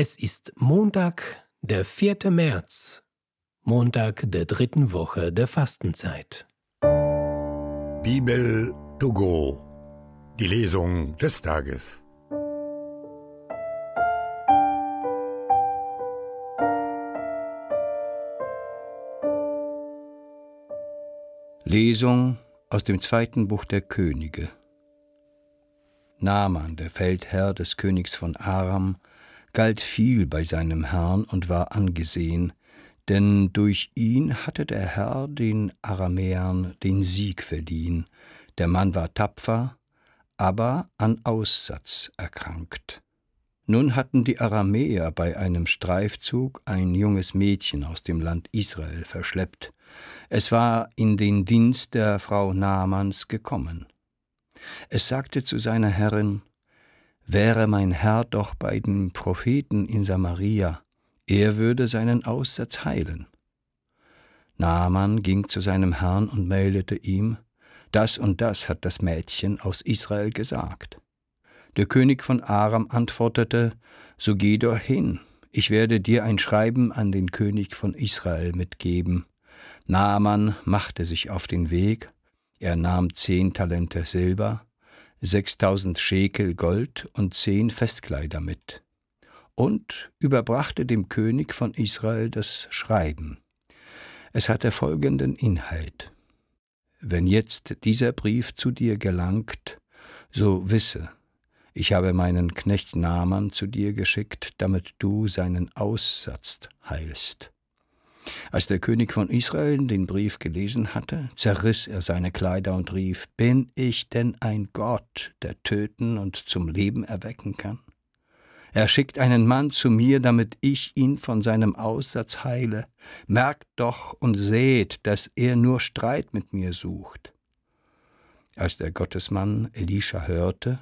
Es ist Montag, der 4. März, Montag der dritten Woche der Fastenzeit. Bibel to go, die Lesung des Tages. Lesung aus dem zweiten Buch der Könige. Naaman, der Feldherr des Königs von Aram, galt viel bei seinem Herrn und war angesehen, denn durch ihn hatte der Herr den Aramäern den Sieg verliehen. Der Mann war tapfer, aber an Aussatz erkrankt. Nun hatten die Aramäer bei einem Streifzug ein junges Mädchen aus dem Land Israel verschleppt. Es war in den Dienst der Frau Namans gekommen. Es sagte zu seiner Herrin, Wäre mein Herr doch bei den Propheten in Samaria, er würde seinen Aussatz heilen. Naaman ging zu seinem Herrn und meldete ihm, das und das hat das Mädchen aus Israel gesagt. Der König von Aram antwortete, so geh doch hin, ich werde dir ein Schreiben an den König von Israel mitgeben. Naaman machte sich auf den Weg, er nahm zehn Talente Silber, sechstausend Schekel Gold und zehn Festkleider mit und überbrachte dem König von Israel das Schreiben. Es hatte folgenden Inhalt. Wenn jetzt dieser Brief zu dir gelangt, so wisse, ich habe meinen Knecht Naaman zu dir geschickt, damit du seinen Aussatz heilst. Als der König von Israel den Brief gelesen hatte, zerriss er seine Kleider und rief, Bin ich denn ein Gott, der töten und zum Leben erwecken kann? Er schickt einen Mann zu mir, damit ich ihn von seinem Aussatz heile. Merkt doch und seht, dass er nur Streit mit mir sucht. Als der Gottesmann Elisha hörte,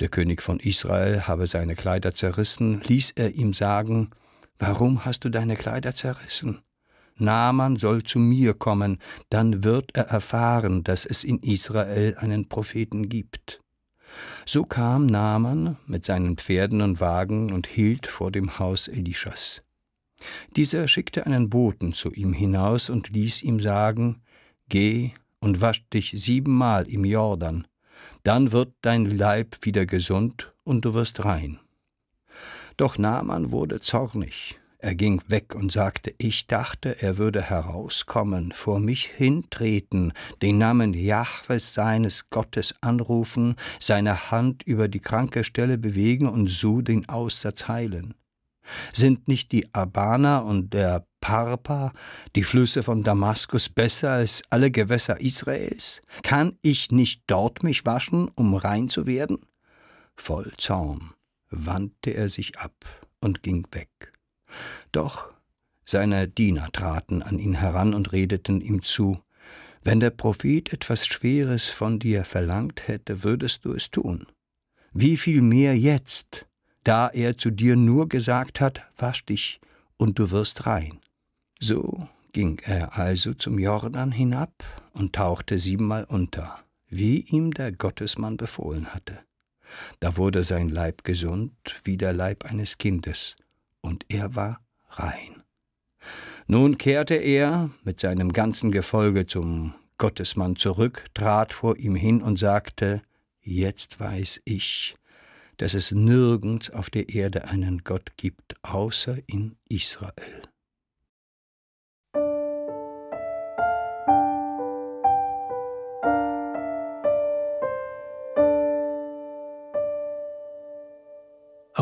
der König von Israel habe seine Kleider zerrissen, ließ er ihm sagen, Warum hast du deine Kleider zerrissen? Naaman soll zu mir kommen, dann wird er erfahren, dass es in Israel einen Propheten gibt. So kam Naaman mit seinen Pferden und Wagen und hielt vor dem Haus Elischas. Dieser schickte einen Boten zu ihm hinaus und ließ ihm sagen, Geh und wasch dich siebenmal im Jordan, dann wird dein Leib wieder gesund und du wirst rein. Doch Naaman wurde zornig. Er ging weg und sagte, ich dachte, er würde herauskommen, vor mich hintreten, den Namen Jahwes seines Gottes anrufen, seine Hand über die kranke Stelle bewegen und so den Aussatz heilen. Sind nicht die Abana und der Parpa, die Flüsse von Damaskus, besser als alle Gewässer Israels? Kann ich nicht dort mich waschen, um rein zu werden? Voll Zorn wandte er sich ab und ging weg. Doch seine Diener traten an ihn heran und redeten ihm zu, wenn der Prophet etwas Schweres von dir verlangt hätte, würdest du es tun. Wie viel mehr jetzt, da er zu dir nur gesagt hat, wasch dich und du wirst rein. So ging er also zum Jordan hinab und tauchte siebenmal unter, wie ihm der Gottesmann befohlen hatte. Da wurde sein Leib gesund wie der Leib eines Kindes, und er war rein. Nun kehrte er mit seinem ganzen Gefolge zum Gottesmann zurück, trat vor ihm hin und sagte, Jetzt weiß ich, dass es nirgends auf der Erde einen Gott gibt, außer in Israel.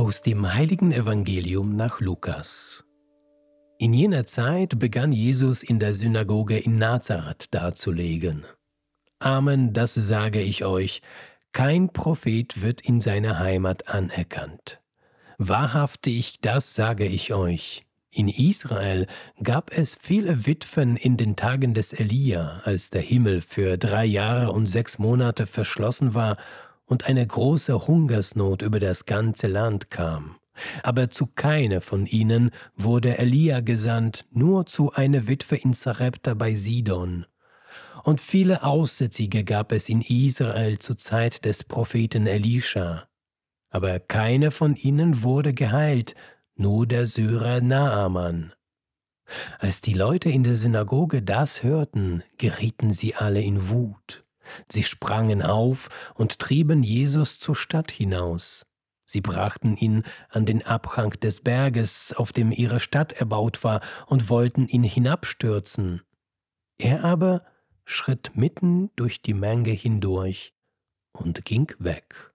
Aus dem heiligen Evangelium nach Lukas. In jener Zeit begann Jesus in der Synagoge in Nazareth darzulegen. Amen, das sage ich euch, kein Prophet wird in seiner Heimat anerkannt. Wahrhaftig, das sage ich euch. In Israel gab es viele Witwen in den Tagen des Elia, als der Himmel für drei Jahre und sechs Monate verschlossen war und eine große Hungersnot über das ganze Land kam. Aber zu keiner von ihnen wurde Elia gesandt, nur zu einer Witwe in Sarepta bei Sidon. Und viele Aussätzige gab es in Israel zur Zeit des Propheten Elisha. Aber keine von ihnen wurde geheilt, nur der Syrer Naaman. Als die Leute in der Synagoge das hörten, gerieten sie alle in Wut. Sie sprangen auf und trieben Jesus zur Stadt hinaus. Sie brachten ihn an den Abhang des Berges, auf dem ihre Stadt erbaut war, und wollten ihn hinabstürzen. Er aber schritt mitten durch die Menge hindurch und ging weg.